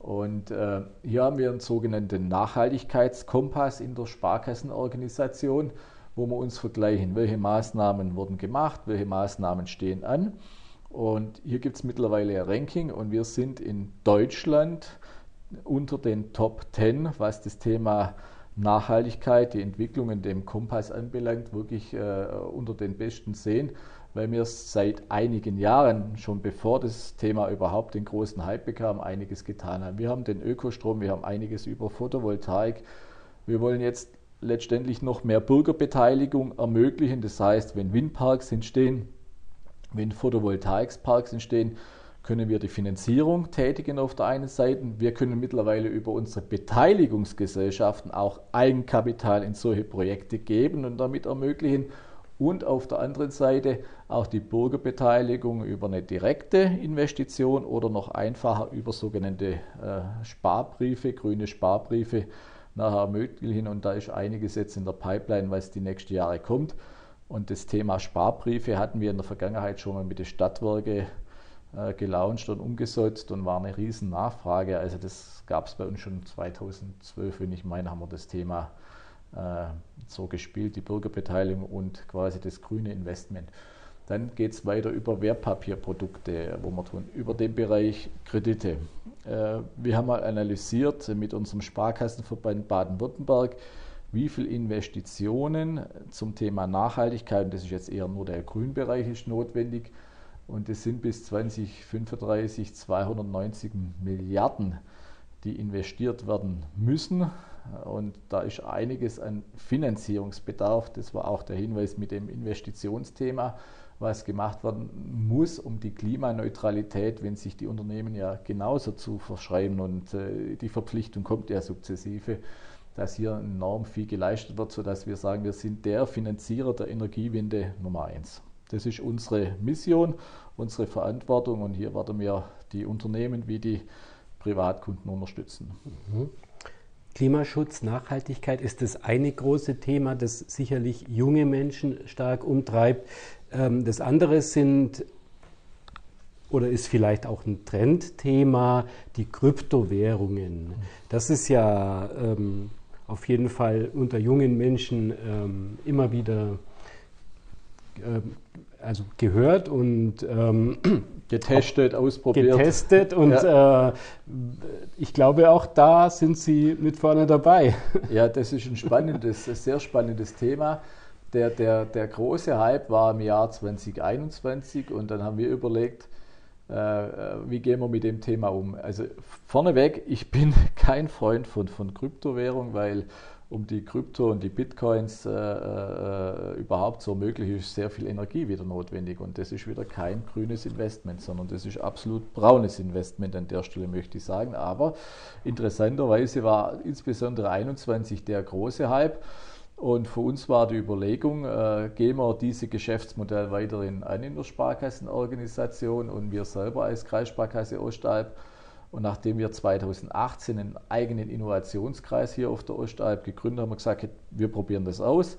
S2: Und äh, hier haben wir einen sogenannten Nachhaltigkeitskompass in der Sparkassenorganisation, wo wir uns vergleichen, welche Maßnahmen wurden gemacht, welche Maßnahmen stehen an. Und hier gibt es mittlerweile ein Ranking und wir sind in Deutschland unter den Top 10, was das Thema Nachhaltigkeit, die Entwicklung in dem Kompass anbelangt, wirklich äh, unter den besten sehen, weil wir seit einigen Jahren, schon bevor das Thema überhaupt den großen Hype bekam, einiges getan haben. Wir haben den Ökostrom, wir haben einiges über Photovoltaik. Wir wollen jetzt letztendlich noch mehr Bürgerbeteiligung ermöglichen. Das heißt, wenn Windparks entstehen, wenn Photovoltaiksparks entstehen, können wir die Finanzierung tätigen auf der einen Seite. Wir können mittlerweile über unsere Beteiligungsgesellschaften auch Eigenkapital in solche Projekte geben und damit ermöglichen. Und auf der anderen Seite auch die Bürgerbeteiligung über eine direkte Investition oder noch einfacher über sogenannte äh, Sparbriefe, grüne Sparbriefe nachher ermöglichen. Und da ist einiges jetzt in der Pipeline, was die nächsten Jahre kommt. Und das Thema Sparbriefe hatten wir in der Vergangenheit schon mal mit den Stadtwerken äh, gelauncht und umgesetzt und war eine riesen Nachfrage. Also das gab es bei uns schon 2012, wenn ich meine, haben wir das Thema äh, so gespielt, die Bürgerbeteiligung und quasi das grüne Investment. Dann geht es weiter über Wertpapierprodukte, wo wir tun, über den Bereich Kredite. Äh, wir haben mal analysiert mit unserem Sparkassenverband Baden-Württemberg, wie viel Investitionen zum Thema Nachhaltigkeit, und das ist jetzt eher nur der Grünbereich, ist notwendig. Und es sind bis 2035 290 Milliarden, die investiert werden müssen. Und da ist einiges an Finanzierungsbedarf. Das war auch der Hinweis mit dem Investitionsthema, was gemacht werden muss, um die Klimaneutralität, wenn sich die Unternehmen ja genauso zu verschreiben und äh, die Verpflichtung kommt ja sukzessive, dass hier enorm viel geleistet wird, sodass wir sagen, wir sind der Finanzierer der Energiewende Nummer eins. Das ist unsere Mission, unsere Verantwortung und hier werden wir die Unternehmen wie die Privatkunden unterstützen.
S1: Mhm. Klimaschutz, Nachhaltigkeit ist das eine große Thema, das sicherlich junge Menschen stark umtreibt. Ähm, das andere sind oder ist vielleicht auch ein Trendthema, die Kryptowährungen. Das ist ja ähm, auf jeden Fall unter jungen Menschen ähm, immer wieder ähm, also gehört und ähm,
S2: getestet, ausprobiert.
S1: Getestet und ja. äh, ich glaube, auch da sind Sie mit vorne dabei.
S2: Ja, das ist ein spannendes, ein sehr spannendes Thema. Der, der, der große Hype war im Jahr 2021 und dann haben wir überlegt, äh, wie gehen wir mit dem Thema um? Also vorneweg, ich bin kein Freund von, von Kryptowährung, weil um die Krypto und die Bitcoins äh, äh, überhaupt so möglich ist, sehr viel Energie wieder notwendig. Und das ist wieder kein grünes Investment, sondern das ist absolut braunes Investment an der Stelle, möchte ich sagen. Aber interessanterweise war insbesondere 21 der große Hype. Und für uns war die Überlegung, äh, gehen wir dieses Geschäftsmodell weiterhin an in der Sparkassenorganisation und wir selber als Kreissparkasse Ostalb und nachdem wir 2018 einen eigenen Innovationskreis hier auf der Ostalb gegründet haben, haben wir gesagt, wir probieren das aus.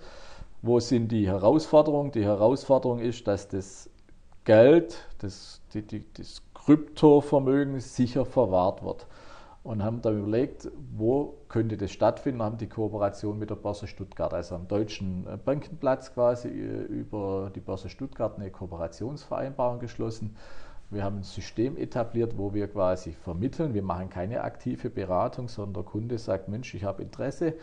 S2: Wo sind die Herausforderungen? Die Herausforderung ist, dass das Geld, das, die, die, das Kryptovermögen sicher verwahrt wird. Und haben dann überlegt, wo könnte das stattfinden, haben die Kooperation mit der Börse Stuttgart, also am deutschen Bankenplatz quasi über die Börse Stuttgart eine Kooperationsvereinbarung geschlossen wir haben ein System etabliert, wo wir quasi vermitteln. Wir machen keine aktive Beratung, sondern der Kunde sagt, Mensch, ich habe Interesse,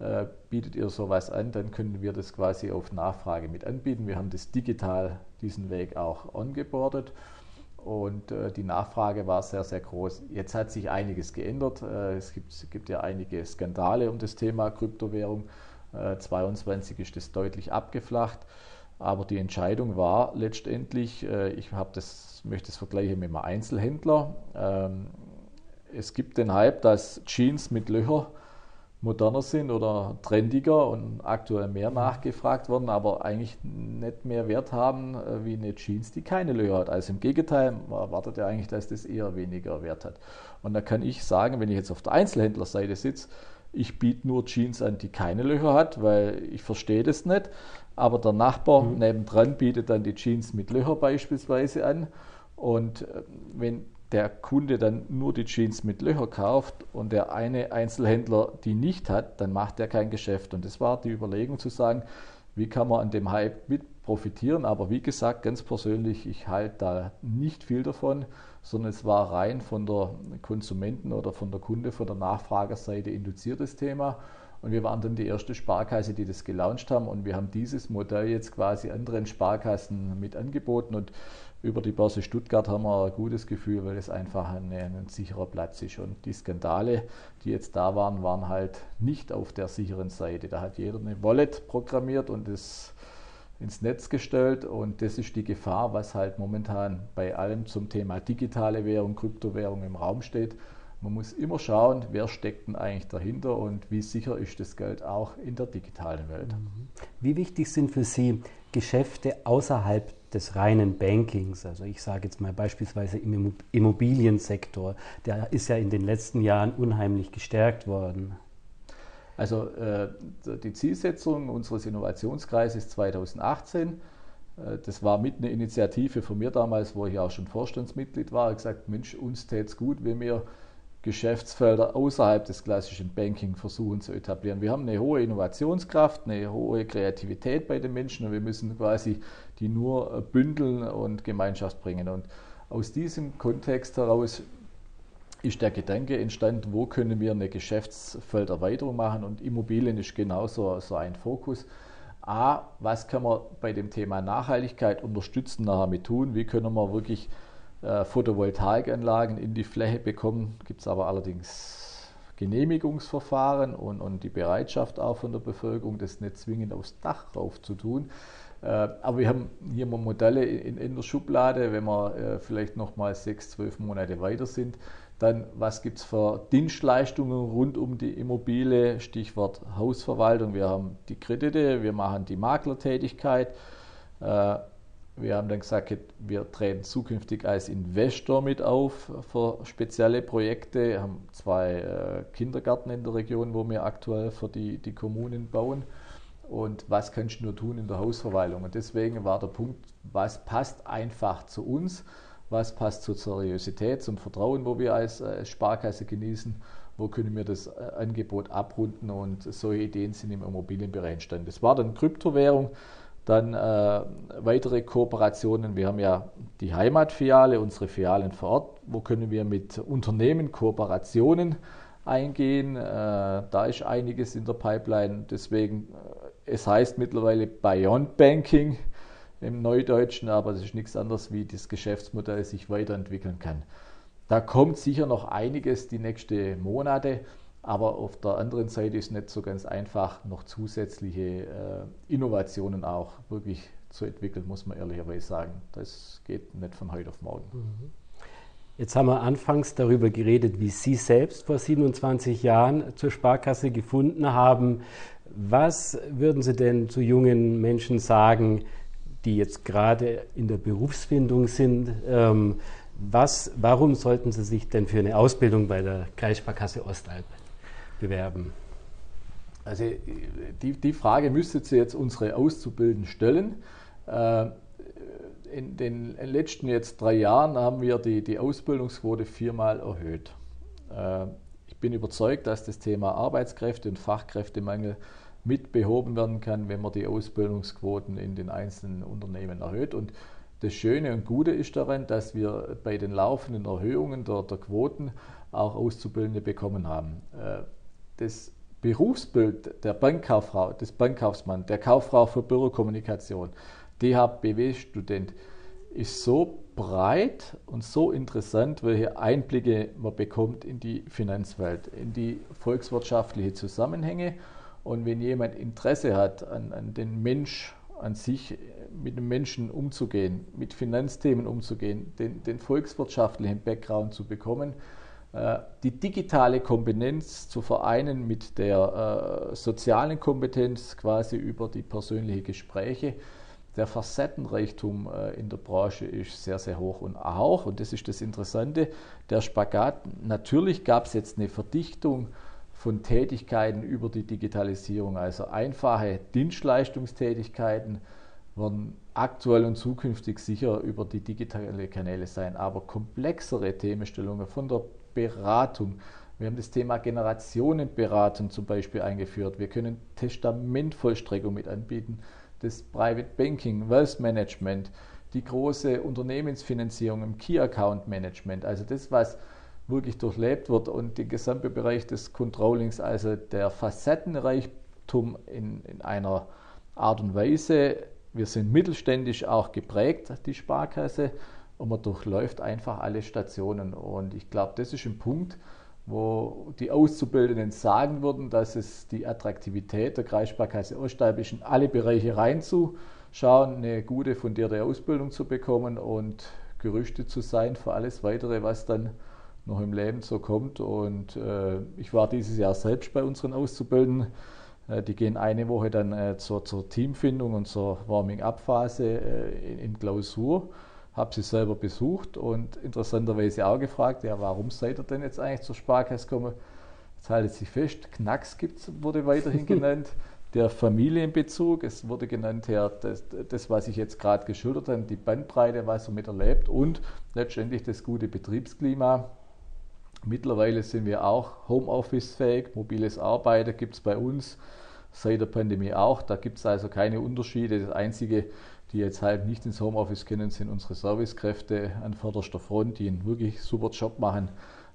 S2: äh, bietet ihr sowas an, dann können wir das quasi auf Nachfrage mit anbieten. Wir haben das digital diesen Weg auch ongeboardet und äh, die Nachfrage war sehr, sehr groß. Jetzt hat sich einiges geändert. Äh, es, gibt, es gibt ja einige Skandale um das Thema Kryptowährung. 2022 ist das deutlich abgeflacht. Aber die Entscheidung war letztendlich, äh, ich habe das, möchte es vergleichen mit einem Einzelhändler. Ähm, es gibt den Hype, dass Jeans mit Löcher moderner sind oder trendiger und aktuell mehr nachgefragt werden, aber eigentlich nicht mehr Wert haben äh, wie eine Jeans, die keine Löcher hat. Also im Gegenteil, man erwartet ja eigentlich, dass das eher weniger Wert hat. Und da kann ich sagen, wenn ich jetzt auf der Einzelhändlerseite sitze, ich biete nur Jeans an, die keine Löcher hat, weil ich verstehe das nicht. Aber der Nachbar mhm. nebendran bietet dann die Jeans mit Löcher beispielsweise an. Und äh, wenn der Kunde dann nur die Jeans mit Löcher kauft und der eine Einzelhändler die nicht hat, dann macht er kein Geschäft. Und das war die Überlegung zu sagen, wie kann man an dem Hype mit profitieren. Aber wie gesagt, ganz persönlich, ich halte da nicht viel davon, sondern es war rein von der Konsumenten- oder von der Kunde, von der Nachfragerseite induziertes Thema. Und wir waren dann die erste Sparkasse, die das gelauncht haben. Und wir haben dieses Modell jetzt quasi anderen Sparkassen mit angeboten. Und über die Börse Stuttgart haben wir ein gutes Gefühl, weil es einfach ein, ein sicherer Platz ist. Und die Skandale, die jetzt da waren, waren halt nicht auf der sicheren Seite. Da hat jeder eine Wallet programmiert und es ins Netz gestellt. Und das ist die Gefahr, was halt momentan bei allem zum Thema digitale Währung, Kryptowährung im Raum steht man muss immer schauen, wer steckt denn eigentlich dahinter und wie sicher ist das Geld auch in der digitalen Welt. Mhm.
S1: Wie wichtig sind für Sie Geschäfte außerhalb des reinen Bankings? Also ich sage jetzt mal beispielsweise im Immobiliensektor, der ist ja in den letzten Jahren unheimlich gestärkt worden.
S2: Also äh, die Zielsetzung unseres Innovationskreises 2018 äh, das war mit einer Initiative von mir damals, wo ich auch schon Vorstandsmitglied war. Gesagt, Mensch, uns täte es gut, wenn wir Geschäftsfelder außerhalb des klassischen Banking versuchen zu etablieren. Wir haben eine hohe Innovationskraft, eine hohe Kreativität bei den Menschen und wir müssen quasi die nur bündeln und Gemeinschaft bringen. Und aus diesem Kontext heraus ist der Gedanke entstanden, wo können wir eine Geschäftsfelderweiterung machen und Immobilien ist genauso so ein Fokus. A, was kann man bei dem Thema Nachhaltigkeit unterstützen nachher mit tun? Wie können wir wirklich äh, Photovoltaikanlagen in die Fläche bekommen. Gibt es aber allerdings Genehmigungsverfahren und, und die Bereitschaft auch von der Bevölkerung, das nicht zwingend aufs Dach rauf zu tun. Äh, aber wir haben hier mal Modelle in, in der Schublade, wenn wir äh, vielleicht noch mal sechs, zwölf Monate weiter sind. Dann, was gibt es für Dienstleistungen rund um die Immobilie? Stichwort Hausverwaltung. Wir haben die Kredite, wir machen die Maklertätigkeit. Wir haben dann gesagt, wir treten zukünftig als Investor mit auf für spezielle Projekte. Wir haben zwei äh, Kindergärten in der Region, wo wir aktuell für die, die Kommunen bauen. Und was kannst du nur tun in der Hausverwaltung? Und deswegen war der Punkt, was passt einfach zu uns, was passt zur Seriosität, zum Vertrauen, wo wir als, als Sparkasse genießen, wo können wir das äh, Angebot abrunden und solche Ideen sind im Immobilienbereich entstanden. Das war dann Kryptowährung. Dann äh, weitere Kooperationen. Wir haben ja die Heimatfiliale, unsere Filialen vor Ort. Wo können wir mit Unternehmen Kooperationen eingehen? Äh, da ist einiges in der Pipeline. Deswegen, äh, es heißt mittlerweile Beyond Banking. im Neudeutschen, aber es ist nichts anderes, wie das Geschäftsmodell sich weiterentwickeln kann. Da kommt sicher noch einiges die nächsten Monate, aber auf der anderen Seite ist es nicht so ganz einfach, noch zusätzliche äh, Innovationen auch wirklich zu entwickeln, muss man ehrlicherweise sagen. Das geht nicht von heute auf morgen. Mhm.
S1: Jetzt haben wir anfangs darüber geredet, wie Sie selbst vor 27 Jahren zur Sparkasse gefunden haben. Was würden Sie denn zu jungen Menschen sagen, die jetzt gerade in der Berufsfindung sind? Ähm, was, warum sollten Sie sich denn für eine Ausbildung bei der Kreissparkasse Ostalb bewerben?
S2: Also die, die Frage müsste Sie jetzt unsere Auszubildenden stellen. Äh, in den letzten jetzt drei Jahren haben wir die, die Ausbildungsquote viermal erhöht. Äh, ich bin überzeugt, dass das Thema Arbeitskräfte und Fachkräftemangel mit behoben werden kann, wenn man die Ausbildungsquoten in den einzelnen Unternehmen erhöht. Und das Schöne und Gute ist daran, dass wir bei den laufenden Erhöhungen der, der Quoten auch Auszubildende bekommen haben. Das Berufsbild der Bankkauffrau, des Bankkaufmanns, der Kauffrau für Bürokommunikation, DHBW-Student ist so breit und so interessant, welche Einblicke man bekommt in die Finanzwelt, in die volkswirtschaftlichen Zusammenhänge. Und wenn jemand Interesse hat, an, an den Mensch an sich, mit dem Menschen umzugehen, mit Finanzthemen umzugehen, den, den volkswirtschaftlichen Background zu bekommen, die digitale Kompetenz zu vereinen mit der äh, sozialen Kompetenz quasi über die persönlichen Gespräche, der Facettenreichtum äh, in der Branche ist sehr, sehr hoch. Und auch, und das ist das Interessante, der Spagat, natürlich gab es jetzt eine Verdichtung von Tätigkeiten über die Digitalisierung. Also einfache Dienstleistungstätigkeiten werden aktuell und zukünftig sicher über die digitalen Kanäle sein. Aber komplexere Themenstellungen von der Beratung, wir haben das Thema Generationenberatung zum Beispiel eingeführt. Wir können Testamentvollstreckung mit anbieten das Private Banking, Wealth Management, die große Unternehmensfinanzierung im Key Account Management, also das, was wirklich durchlebt wird und der gesamte Bereich des Controllings, also der Facettenreichtum in, in einer Art und Weise. Wir sind mittelständisch auch geprägt, die Sparkasse, und man durchläuft einfach alle Stationen. Und ich glaube, das ist ein Punkt, wo die Auszubildenden sagen würden, dass es die Attraktivität der Kreissparkasse Ostalb ist, in alle Bereiche reinzuschauen, eine gute fundierte Ausbildung zu bekommen und gerüstet zu sein für alles Weitere, was dann noch im Leben so kommt. Und äh, ich war dieses Jahr selbst bei unseren Auszubildenden. Äh, die gehen eine Woche dann äh, zur, zur, Teamfindung und zur Warming-up-Phase äh, in, in Klausur habe sie selber besucht und interessanterweise auch gefragt, ja, warum seid ihr denn jetzt eigentlich zur Sparkasse gekommen? Jetzt haltet sich fest, Knacks gibt's, wurde weiterhin genannt, der Familienbezug, es wurde genannt, ja, das, das was ich jetzt gerade geschildert habe, die Bandbreite, was er mit erlebt und letztendlich das gute Betriebsklima. Mittlerweile sind wir auch Homeoffice-fähig, mobiles Arbeiten gibt es bei uns seit der Pandemie auch. Da gibt es also keine Unterschiede. Das Einzige, die jetzt halt nicht ins Homeoffice können, sind unsere Servicekräfte an vorderster Front, die einen wirklich super Job machen.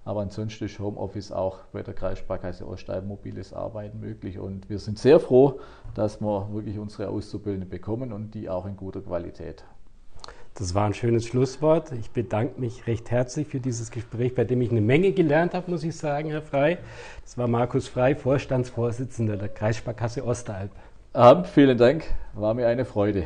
S2: Aber ansonsten ist Homeoffice auch bei der Kreissparkasse Ostalb mobiles Arbeiten möglich. Und wir sind sehr froh, dass wir wirklich unsere Auszubildenden bekommen und die auch in guter Qualität.
S1: Das war ein schönes Schlusswort. Ich bedanke mich recht herzlich für dieses Gespräch, bei dem ich eine Menge gelernt habe, muss ich sagen, Herr Frei. Das war Markus Frei, Vorstandsvorsitzender der Kreissparkasse Ostalb.
S2: Ähm, vielen Dank, war mir eine Freude.